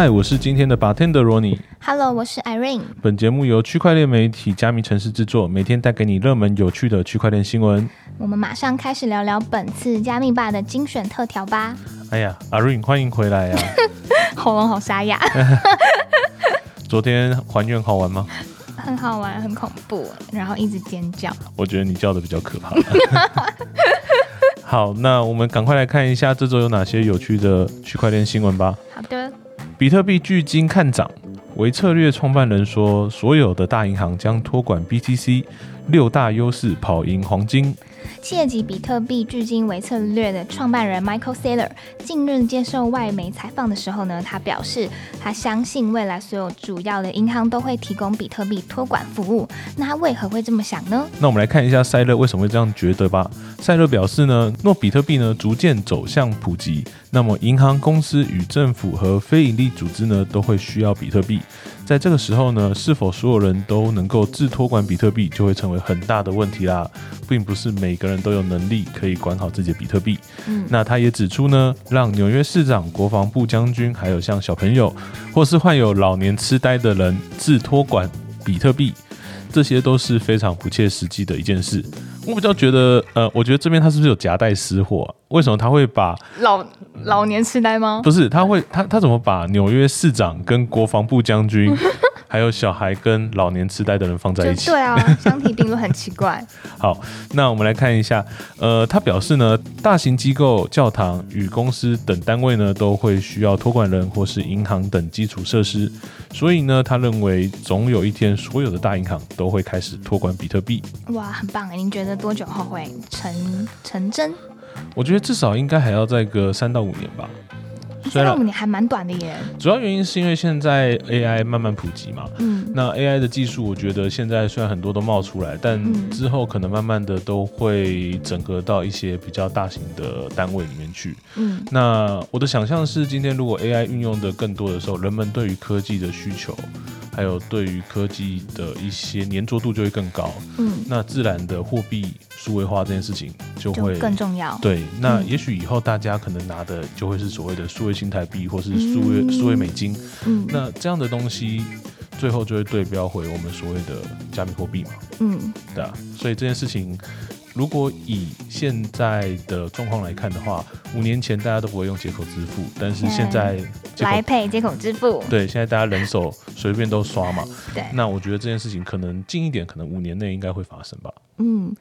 嗨，我是今天的 bartender Ronnie。Hello，我是 Irene。本节目由区块链媒体加密城市制作，每天带给你热门有趣的区块链新闻。我们马上开始聊聊本次加密吧的精选特调吧。哎呀，Irene，欢迎回来啊！喉咙好沙哑，昨天还愿好玩吗？很好玩，很恐怖，然后一直尖叫。我觉得你叫的比较可怕。好，那我们赶快来看一下这周有哪些有趣的区块链新闻吧。比特币距今看涨，维策略创办人说，所有的大银行将托管 BTC，六大优势跑赢黄金。企业级比特币距今为策略的创办人 Michael Saylor 近日接受外媒采访的时候呢，他表示他相信未来所有主要的银行都会提供比特币托管服务。那他为何会这么想呢？那我们来看一下塞勒为什么会这样觉得吧。塞勒表示呢，若比特币呢逐渐走向普及，那么银行、公司与政府和非营利组织呢都会需要比特币。在这个时候呢，是否所有人都能够自托管比特币，就会成为很大的问题啦，并不是每个人都有能力可以管好自己的比特币。嗯，那他也指出呢，让纽约市长、国防部将军，还有像小朋友或是患有老年痴呆的人自托管比特币，这些都是非常不切实际的一件事。我比较觉得，呃，我觉得这边他是不是有夹带私货、啊？为什么他会把老老年痴呆吗？不是他会他他怎么把纽约市长跟国防部将军，还有小孩跟老年痴呆的人放在一起？对啊，相提并论很奇怪。好，那我们来看一下，呃，他表示呢，大型机构、教堂与公司等单位呢，都会需要托管人或是银行等基础设施，所以呢，他认为总有一天，所有的大银行都会开始托管比特币。哇，很棒哎！您觉得多久后会成成真？我觉得至少应该还要再个三到五年吧。虽然三到五年还蛮短的耶。主要原因是因为现在 AI 慢慢普及嘛，嗯，那 AI 的技术，我觉得现在虽然很多都冒出来，但嗯之后可能慢慢的都会整合到一些比较大型的单位里面去。嗯那我的想象是，今天如果 AI 运用的更多的时候，人们对于科技的需求，还有对于科技的一些粘着度就会更高。嗯，那自然的货币数位化这件事情就就会更重要。对，那嗯也许以后大家可能拿的就会是所谓的数位新台币，或是数位、嗯数位美金。嗯那这样的东西，最后就会对标回我们所谓的加密货币嘛，嗯，对啊。所以这件事情，如果以现在的状况来看的话，五年前大家都不会用接口支付，但是现在来配接口支付。对，现在大家人手随便都刷嘛。对，那我觉得这件事情可能近一点，可能五年内应该会发生吧。嗯，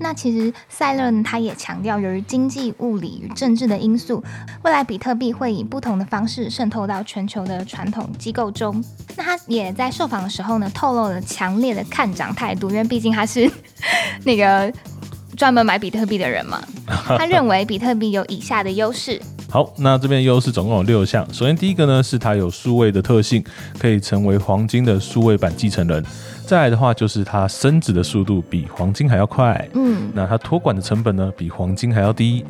那其实赛勒他也强调，由于经济、物理与政治的因素，未来比特币会以不同的方式渗透到全球的传统机构中。那他也在受访的时候呢，透露了强烈的看涨态度，因为毕竟他是 那个专门买比特币的人嘛。他认为比特币有以下的优势。好，那这边优势总共有六项。首先第一个呢是它有数位的特性，可以成为黄金的数位版继承人。再来的话就是它升值的速度比黄金还要快，嗯那它托管的成本呢比黄金还要低，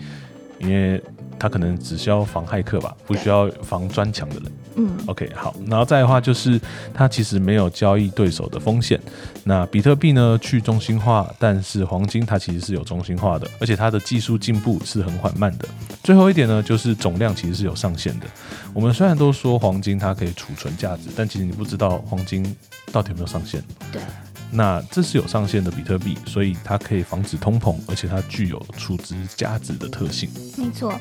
因为它可能只需要防骇客吧，不需要防专墙的人。嗯 OK，好，然后再的话就是它其实没有交易对手的风险。那比特币呢去中心化，但是黄金它其实是有中心化的，而且它的技术进步是很缓慢的。最后一点呢，就是总量其实是有上限的。我们虽然都说黄金它可以储存价值，但其实你不知道黄金到底有没有上限。对。那这是有上限的比特币，所以它可以防止通膨，而且它具有储值价值的特性。没错，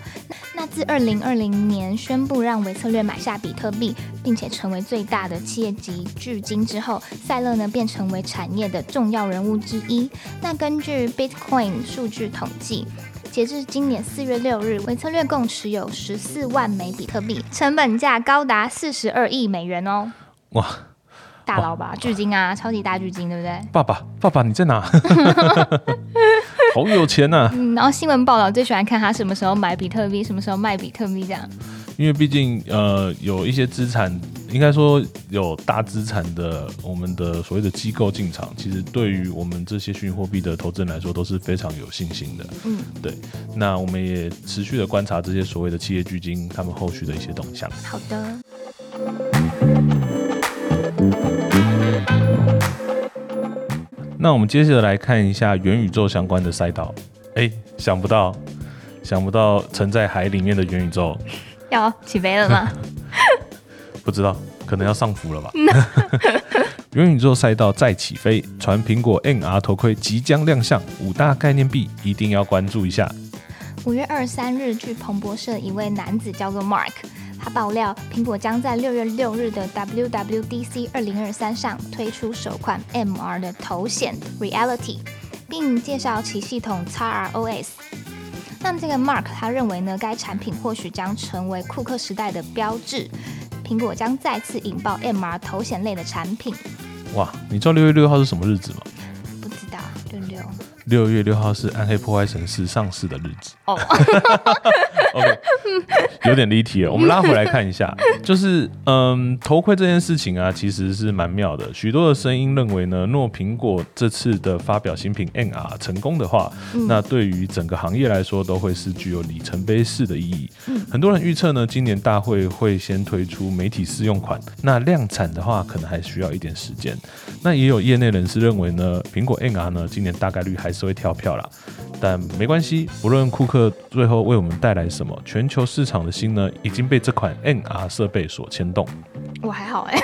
那自二零二零年宣布让维策略买下比特币，并且成为最大的企业级巨金之后，赛勒呢便成为产业的重要人物之一。那根据 Bitcoin 数据统计。截至今年四月六日，维策略共持有十四万枚比特币，成本价高达四十二亿美元哦！哇，大佬吧，巨金啊，超级大巨金，对不对？爸爸，爸爸你在哪？好有钱呐、嗯，然后新闻报道最喜欢看他什么时候买比特币，什么时候卖比特币这样。因为毕竟呃有一些资产，应该说有大资产的我们的所谓的机构进场，其实对于我们这些虚拟货币的投资人来说都是非常有信心的。嗯，对，那我们也持续的观察这些所谓的企业巨金他们后续的一些动向。好的。那我们接着来看一下元宇宙相关的赛道。哎，想不到，想不到沉在海里面的元宇宙。要起飞了吗？不知道，可能要上浮了吧。元宇宙赛道再起飞，传苹果 NR 头盔即将亮相，五大概念币一定要关注一下。五月二十三日，据彭博社一位男子叫做 Mark，他爆料苹果将在六月六日的 WWDC 二零二三上推出首款 MR 的头显 Reality，并介绍其系统 XROS。那这个 Mark 他认为呢，该产品或许将成为库克时代的标志，苹果将再次引爆 MR 头显类的产品。哇，你知道六月六号是什么日子吗？六月六号是《暗黑破坏神四》上市的日子。哦，OK，有点离题了。我们拉回来看一下，就是嗯，头盔这件事情啊，其实是蛮妙的。许多的声音认为呢，若苹果这次的发表新品 NR 成功的话，那对于整个行业来说都会是具有里程碑式的意义。很多人预测呢，今年大会会先推出媒体试用款，那量产的话可能还需要一点时间。那也有业内人士认为呢，苹果 NR 呢，今年大概率还是会跳票啦，但没关系，不论库克最后为我们带来什么，全球市场的心呢已经被这款 NR 设备所牵动。我还好哎，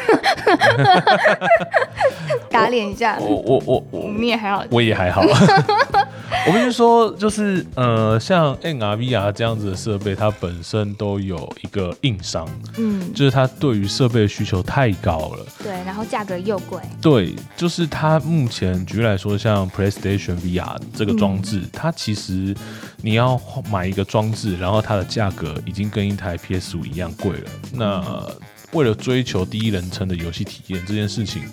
打脸一下。我我我我，你也还好，我也还好。我跟你说，就是呃，像 NR、VR 这样子的设备，它本身都有一个硬伤，嗯，就是它对于设备的需求太高了，对，然后价格又贵，对，就是它目前举例来说，像 PlayStation VR 这个装置，它其实你要买一个装置，然后它的价格已经跟一台 PS 五一样贵了。那为了追求第一人称的游戏体验这件事情。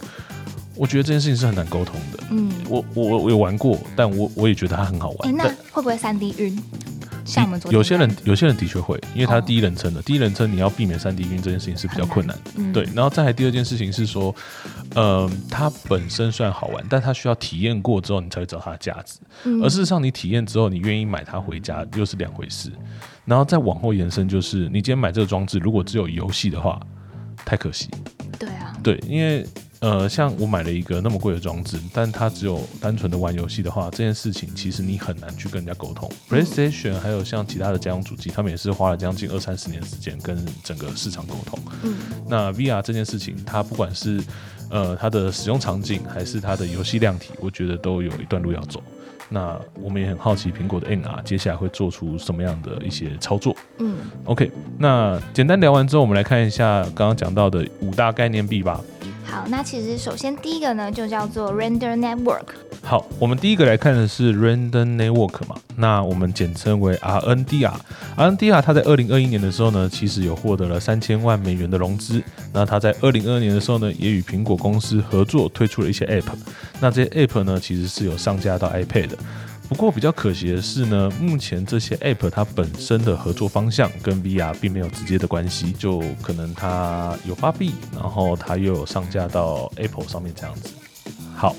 我觉得这件事情是很难沟通的。嗯，我我我有玩过，但我我也觉得它很好玩。哎，那会不会三 D 晕？像我们有些人有些人的确会，因为它第一人称的，第一人称你要避免三 D 晕这件事情是比较困难的。对，然后再来第二件事情是说，呃，它本身虽然好玩，但它需要体验过之后你才会知道它的价值。而事实上，你体验之后，你愿意买它回家又是两回事。然后再往后延伸，就是你今天买这个装置，如果只有游戏的话，太可惜。对啊。对，因为。呃，像我买了一个那么贵的装置，但它只有单纯的玩游戏的话，这件事情其实你很难去跟人家沟通。PlayStation 还有像其他的家用主机，他们也是花了将近二三十年时间跟整个市场沟通。嗯，那 VR 这件事情，它不管是呃它的使用场景，还是它的游戏量体，我觉得都有一段路要走。那我们也很好奇苹果的 NR 接下来会做出什么样的一些操作。嗯，OK，那简单聊完之后，我们来看一下刚刚讲到的五大概念币吧。好，那其实首先第一个呢，就叫做 Render Network。好，我们第一个来看的是 Render Network 嘛，那我们简称为 RNDR。RNDR 它在二零二一年的时候呢，其实有获得了三千万美元的融资。那它在二零二二年的时候呢，也与苹果公司合作推出了一些 App。那这些 App 呢，其实是有上架到 iPad 的。不过比较可惜的是呢，目前这些 App 它本身的合作方向跟 VR 并没有直接的关系，就可能它有发币，然后它又有上架到 Apple 上面这样子。好，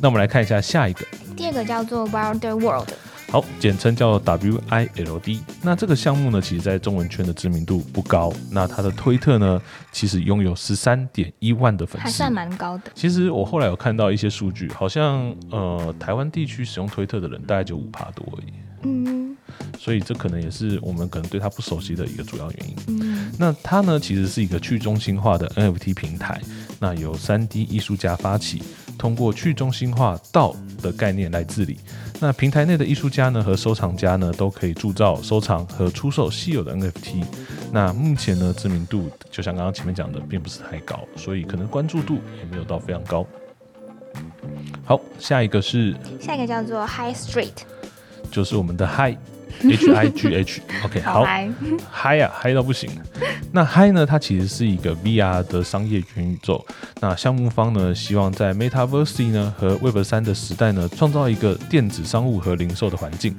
那我们来看一下下一个，第二个叫做 Wilder World。好，简称叫 WILD。那这个项目呢，其实在中文圈的知名度不高。那它的推特呢，其实拥有十三点一万的粉丝，还算蛮高的。其实我后来有看到一些数据，好像呃，台湾地区使用推特的人大概就五趴多而已。嗯，所以这可能也是我们可能对它不熟悉的一个主要原因。嗯，那它呢，其实是一个去中心化的 NFT 平台。那由三 D 艺术家发起，通过去中心化道的概念来治理。那平台内的艺术家呢和收藏家呢都可以铸造、收藏和出售稀有的 NFT。那目前呢知名度就像刚刚前面讲的，并不是太高，所以可能关注度也没有到非常高。好，下一个是下一个叫做 High Street，就是我们的 High。H I G H，OK，好，嗨呀，嗨到不行。那嗨呢？它其实是一个 VR 的商业元宇宙。那项目方呢，希望在 Metaverse 呢和 Web 三的时代呢，创造一个电子商务和零售的环境。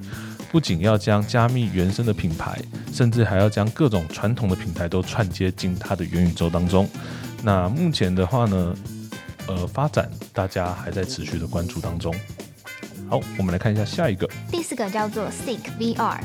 不仅要将加密原生的品牌，甚至还要将各种传统的品牌都串接进它的元宇宙当中。那目前的话呢，呃，发展大家还在持续的关注当中。好，我们来看一下下一个。第四个叫做 Seek VR。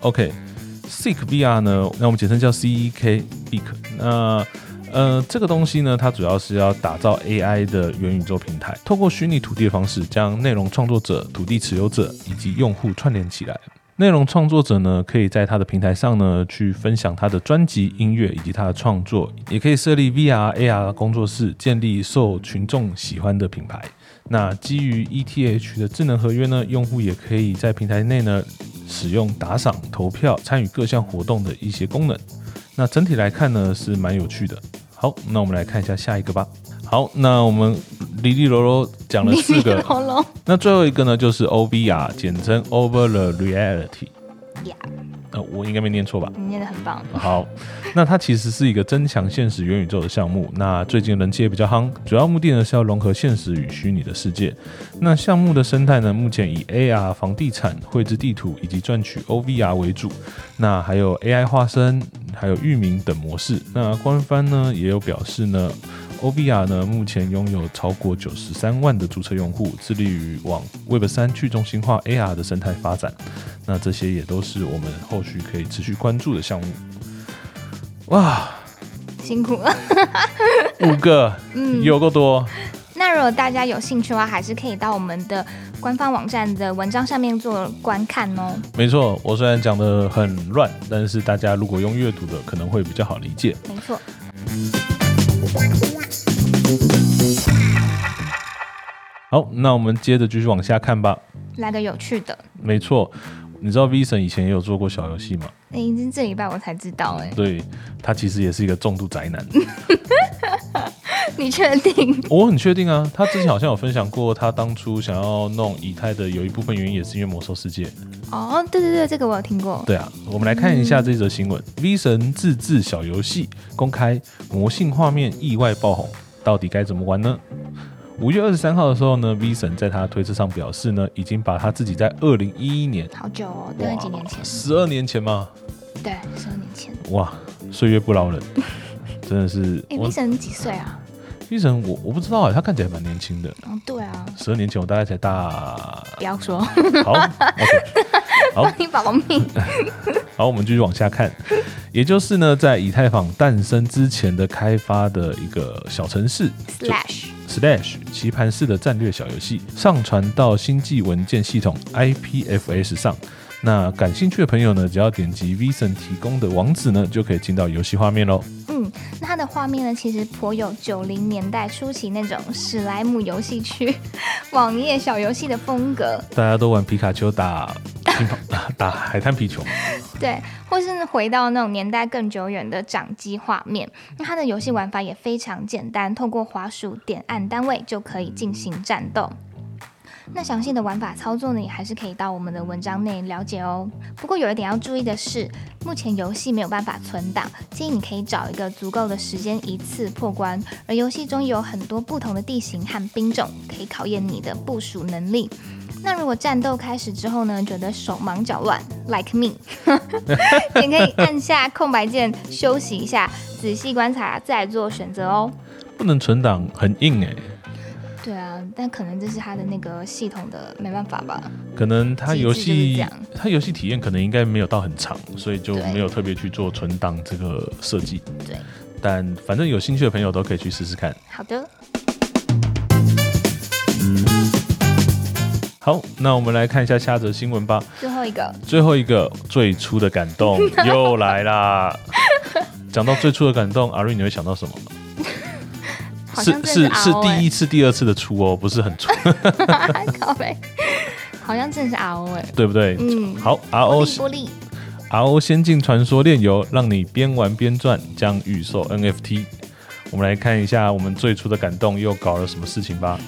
OK，Seek VR 呢，那我们简称叫 CEK。Seek。那呃，这个东西呢，它主要是要打造 AI 的元宇宙平台，透过虚拟土地的方式，将内容创作者、土地持有者以及用户串联起来。内容创作者呢，可以在他的平台上呢去分享他的专辑、音乐以及他的创作，也可以设立 VR、AR 工作室，建立受群众喜欢的品牌。那基于 ETH 的智能合约呢，用户也可以在平台内呢使用打赏、投票、参与各项活动的一些功能。那整体来看呢，是蛮有趣的。好，那我们来看一下下一个吧。好，那我们哩哩啰啰讲了四个，那最后一个呢，就是 OVR，简称 Over the Reality。呃，我应该没念错吧？你念的很棒。好，那它其实是一个增强现实元宇宙的项目。那最近人气也比较夯，主要目的呢是要融合现实与虚拟的世界。那项目的生态呢，目前以 AR 房地产绘制地图以及赚取 OVR 为主。那还有 AI 化身，还有域名等模式。那官方呢也有表示呢。OVR 呢，目前拥有超过九十三万的注册用户，致力于往 Web 三去中心化 AR 的生态发展。那这些也都是我们后续可以持续关注的项目。哇，辛苦了，五个，嗯，有够多。那如果大家有兴趣的话，还是可以到我们的官方网站的文章上面做观看哦。没错，我虽然讲的很乱，但是大家如果用阅读的，可能会比较好理解。没错。好，那我们接着继续往下看吧。来个有趣的。没错，你知道 V 神以前也有做过小游戏吗？哎，这礼拜我才知道，哎。对，他其实也是一个重度宅男。你确定？我很确定啊。他之前好像有分享过，他当初想要弄以太的有一部分原因也是因为魔兽世界。哦，对对对，这个我有听过。对啊，我们来看一下这则新闻：V 神自制小游戏公开，魔性画面意外爆红，到底该怎么玩呢？五月二十三号的时候呢，V 神在他推特上表示呢，已经把他自己在二零一一年，好久哦，大概几年前，十二年前吗？对，十二年前。哇，岁月不饶人，真的是。哎 V 神几岁啊？？V 神，我我不知道啊，他看起来蛮年轻的。嗯，对啊，十二年前我大概才大。不要说。好，OK。好，你保命。好，我们继续往下看，也就是呢，在以太坊诞生之前的开发的一个小城市，Slash Slash 棋盘式的战略小游戏，上传到星际文件系统 IPFS 上。那感兴趣的朋友呢，只要点击 Vision 提供的网址呢，就可以进到游戏画面喽。嗯，那它的画面呢，其实颇有九零年代初期那种史莱姆游戏区 网页小游戏的风格。大家都玩皮卡丘打打海滩皮球。对，或是回到那种年代更久远的掌机画面。那它的游戏玩法也非常简单，透过滑鼠点按单位就可以进行战斗。那详细的玩法操作呢，也还是可以到我们的文章内了解哦。不过有一点要注意的是，目前游戏没有办法存档，建议你可以找一个足够的时间一次破关。而游戏中有很多不同的地形和兵种，可以考验你的部署能力。那如果战斗开始之后呢，觉得手忙脚乱，like me，也可以按下空白键休息一下，仔细观察再做选择哦。不能存档，很硬哎。对啊，但可能这是他的那个系统的没办法吧。可能他游戏他游戏体验可能应该没有到很长，所以就没有特别去做存档这个设计。对，但反正有兴趣的朋友都可以去试试看。好的。好，那我们来看一下下则新闻吧。最后一个，最后一个最初的感动 又来啦。讲到最初的感动，阿瑞你会想到什么？是是是第一次、第二次的出哦，不是很出。靠背，好像真的是 RO 哎，对不对？嗯，好，RO 玻璃，RO 仙境传说炼油，让你边玩边赚，将预售 NFT。我们来看一下我们最初的感动又搞了什么事情吧。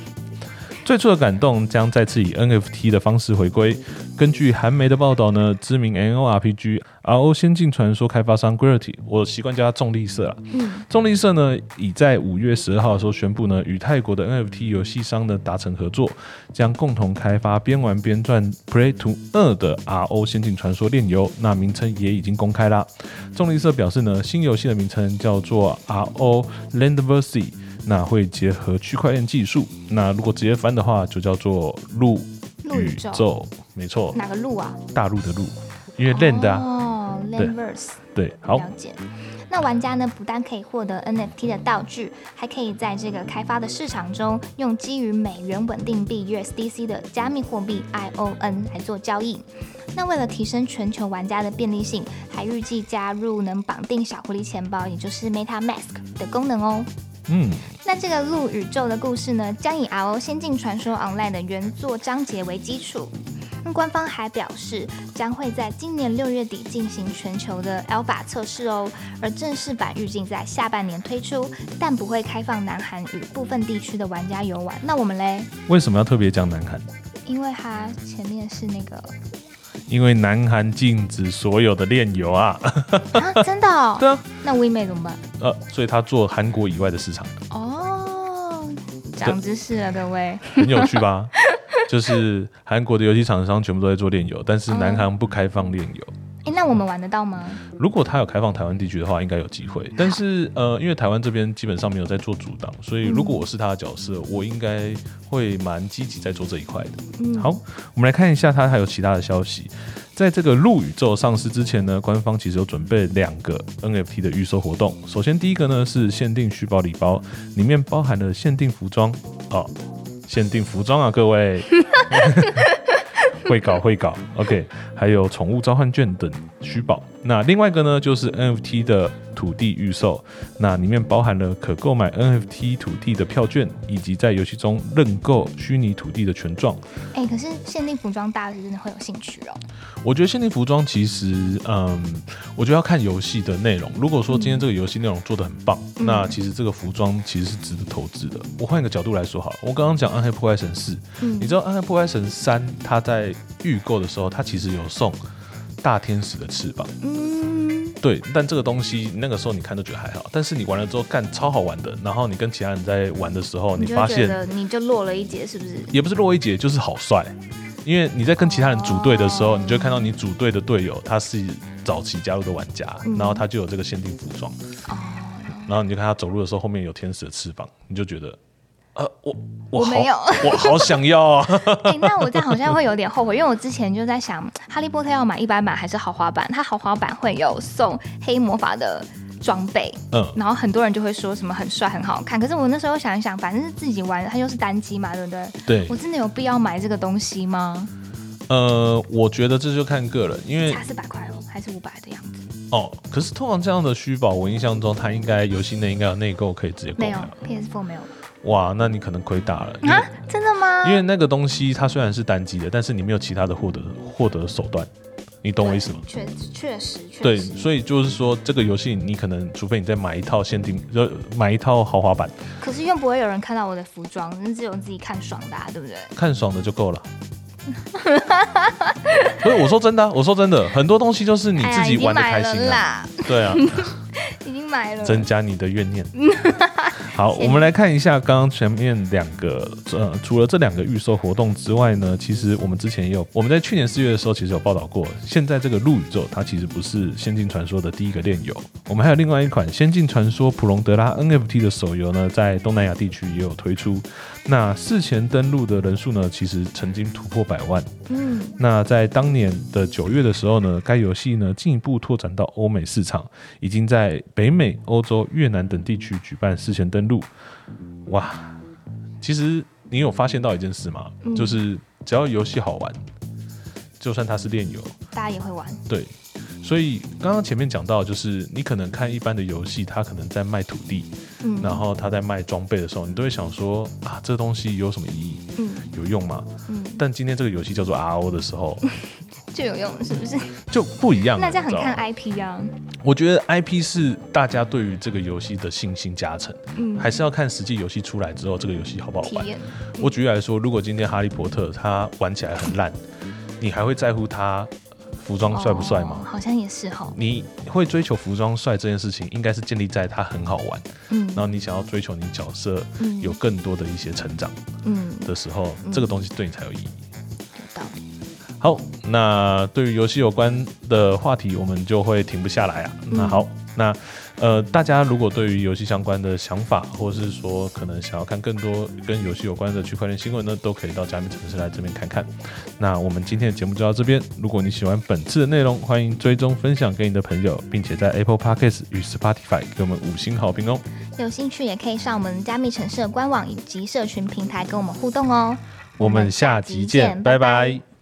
最初的感动将再次以 NFT 的方式回归。根据韩媒的报道呢，知名 NORPG RO 仙境传说开发商 Gravity，我习惯叫它重力社啦。嗯，重力社呢已在五月十二号的时候宣布呢，与泰国的 NFT 游戏商呢达成合作，将共同开发边玩边赚 Play to 二的 RO 仙境传说炼油。那名称也已经公开啦。重力社表示呢，新游戏的名称叫做 RO Landverse。那会结合区块链技术，那如果直接翻的话，就叫做陆宇宙，没错。哪个陆啊？大陆的陆，因为 land 啊。哦，Landverse。对，好。了解。那玩家呢，不但可以获得 NFT 的道具，还可以在这个开发的市场中，用基于美元稳定币 USDC 的加密货币 ION 来做交易。那为了提升全球玩家的便利性，还预计加入能绑定小狐狸钱包，也就是 MetaMask 的功能哦。嗯，那这个路宇宙的故事呢，将以 RO 仙境传说 Online 的原作章节为基础。那官方还表示，将会在今年六月底进行全球的 Alpha 测试哦，而正式版预计在下半年推出，但不会开放南韩与部分地区的玩家游玩。那我们嘞？为什么要特别讲南韩？因为它前面是那个因为南韩禁止所有的炼油啊，啊，真的、哦？对啊，那 w 妹怎么办？呃，所以他做韩国以外的市场，哦，长知识了，各位。很有趣吧？就是韩国的游戏厂商全部都在做炼油，但是南韩不开放炼油。哎，那我们玩得到吗？如果他有开放台湾地区的话，应该有机会。但是呃，因为台湾这边基本上没有在做阻挡，所以如果我是他的角色，我应该会蛮积极在做这一块的。嗯，好，我们来看一下他还有其他的消息。在这个陆宇宙上市之前呢，官方其实有准备两个 NFT 的预售活动。首先第一个呢是限定虚宝礼包，里面包含了限定服装哦，限定服装啊，各位。会搞会搞，OK，还有宠物召唤券等虚宝。那另外一个呢，就是 NFT 的土地预售，那里面包含了可购买 NFT 土地的票券，以及在游戏中认购虚拟土地的权状。哎，可是限定服装大家是真的会有兴趣哦。我觉得限定服装其实，嗯，我觉得要看游戏的内容。如果说今天这个游戏内容做的很棒，嗯那其实这个服装其实是值得投资的。我换一个角度来说好了，我刚刚讲《暗黑破坏神四》，嗯你知道《暗黑破坏神三》它在预购的时候，它其实有送大天使的翅膀。嗯，对，但这个东西那个时候你看都觉得还好，但是你玩了之后干超好玩的，然后你跟其他人在玩的时候，你你发现你就落了一截，是不是？也不是落一截，就是好帅。因为你在跟其他人组队的时候，哦你就会看到你组队的队友他是早期加入的玩家，嗯然后他就有这个限定服装，哦，然后你就看他走路的时候后面有天使的翅膀，你就觉得，呃，我好我没有我好想要啊！哎、那我这样好像会有点后悔，因为我之前就在想，哈利波特要买一百版还是豪华版？它豪华版会有送黑魔法的装备，嗯，然后很多人就会说什么很帅很好看。可是我那时候想一想，反正是自己玩，它又是单机嘛，对不对？对我，真的有必要买这个东西吗？呃，我觉得这就看个人，因为差四百块哦，还是五百的样子？哦，可是通常这样的虚宝，我印象中它应该游戏内应该有内购可以直接购没有买。，PS Four 没有哇，那你可能亏大了，啊？真的吗？因为那个东西它虽然是单机的，但是你没有其他的获得获得手段，你懂我意思吗？确确实确实对，所以就是说，这个游戏你可能，除非你再买一套限定，呃，买一套豪华版，可是又不会有人看到我的服装，只有自己看爽的、啊，对不对？看爽的就够了。不是，我说真的啊、我说真的，很多东西就是你自己玩的开心啦，对啊，已经买了。增加你的怨念。好，我们来看一下刚刚前面两个，呃，除了这两个预售活动之外呢，其实我们之前也有，我们在去年四月的时候其实有报道过，现在这个陆宇宙它其实不是《仙境传说》的第一个炼油，我们还有另外一款《仙境传说：普隆德拉》NFT 的手游呢，在东南亚地区也有推出。那事前登录的人数呢，其实曾经突破百万。嗯，那在当年的九月的时候呢，该游戏呢进一步拓展到欧美市场，已经在北美、欧洲、越南等地区举办事前登录。哇，其实你有发现到一件事吗？嗯就是只要游戏好玩，就算它是炼油，大家也会玩。对。所以刚刚前面讲到，就是你可能看一般的游戏，它可能在卖土地，嗯，然后它在卖装备的时候，你都会想说啊，这东西有什么意义？嗯有用吗？嗯，但今天这个游戏叫做 RO 的时候，就有用了，是不是？就不一样了。那这样很看 IP 啊。我觉得 IP 是大家对于这个游戏的信心加成，嗯，还是要看实际游戏出来之后，这个游戏好不好玩。我举例来说，如果今天哈利波特它玩起来很烂，你还会在乎它服装帅不帅吗？哦好像也是哈。你会追求服装帅这件事情，应该是建立在它很好玩，嗯然后你想要追求你角色嗯有更多的一些成长嗯的时候，嗯这个东西对你才有意义。有道理。好，那对于游戏有关的话题，我们就会停不下来啊。嗯那好，那呃，大家如果对于游戏相关的想法，或是说可能想要看更多跟游戏有关的区块链新闻呢，都可以到加密城市来这边看看。那我们今天的节目就到这边。如果你喜欢本次的内容，欢迎追踪分享给你的朋友，并且在 Apple Podcast 与 Spotify 给我们五星好评哦。有兴趣也可以上我们加密城市的官网以及社群平台跟我们互动哦。我们下集见，拜拜。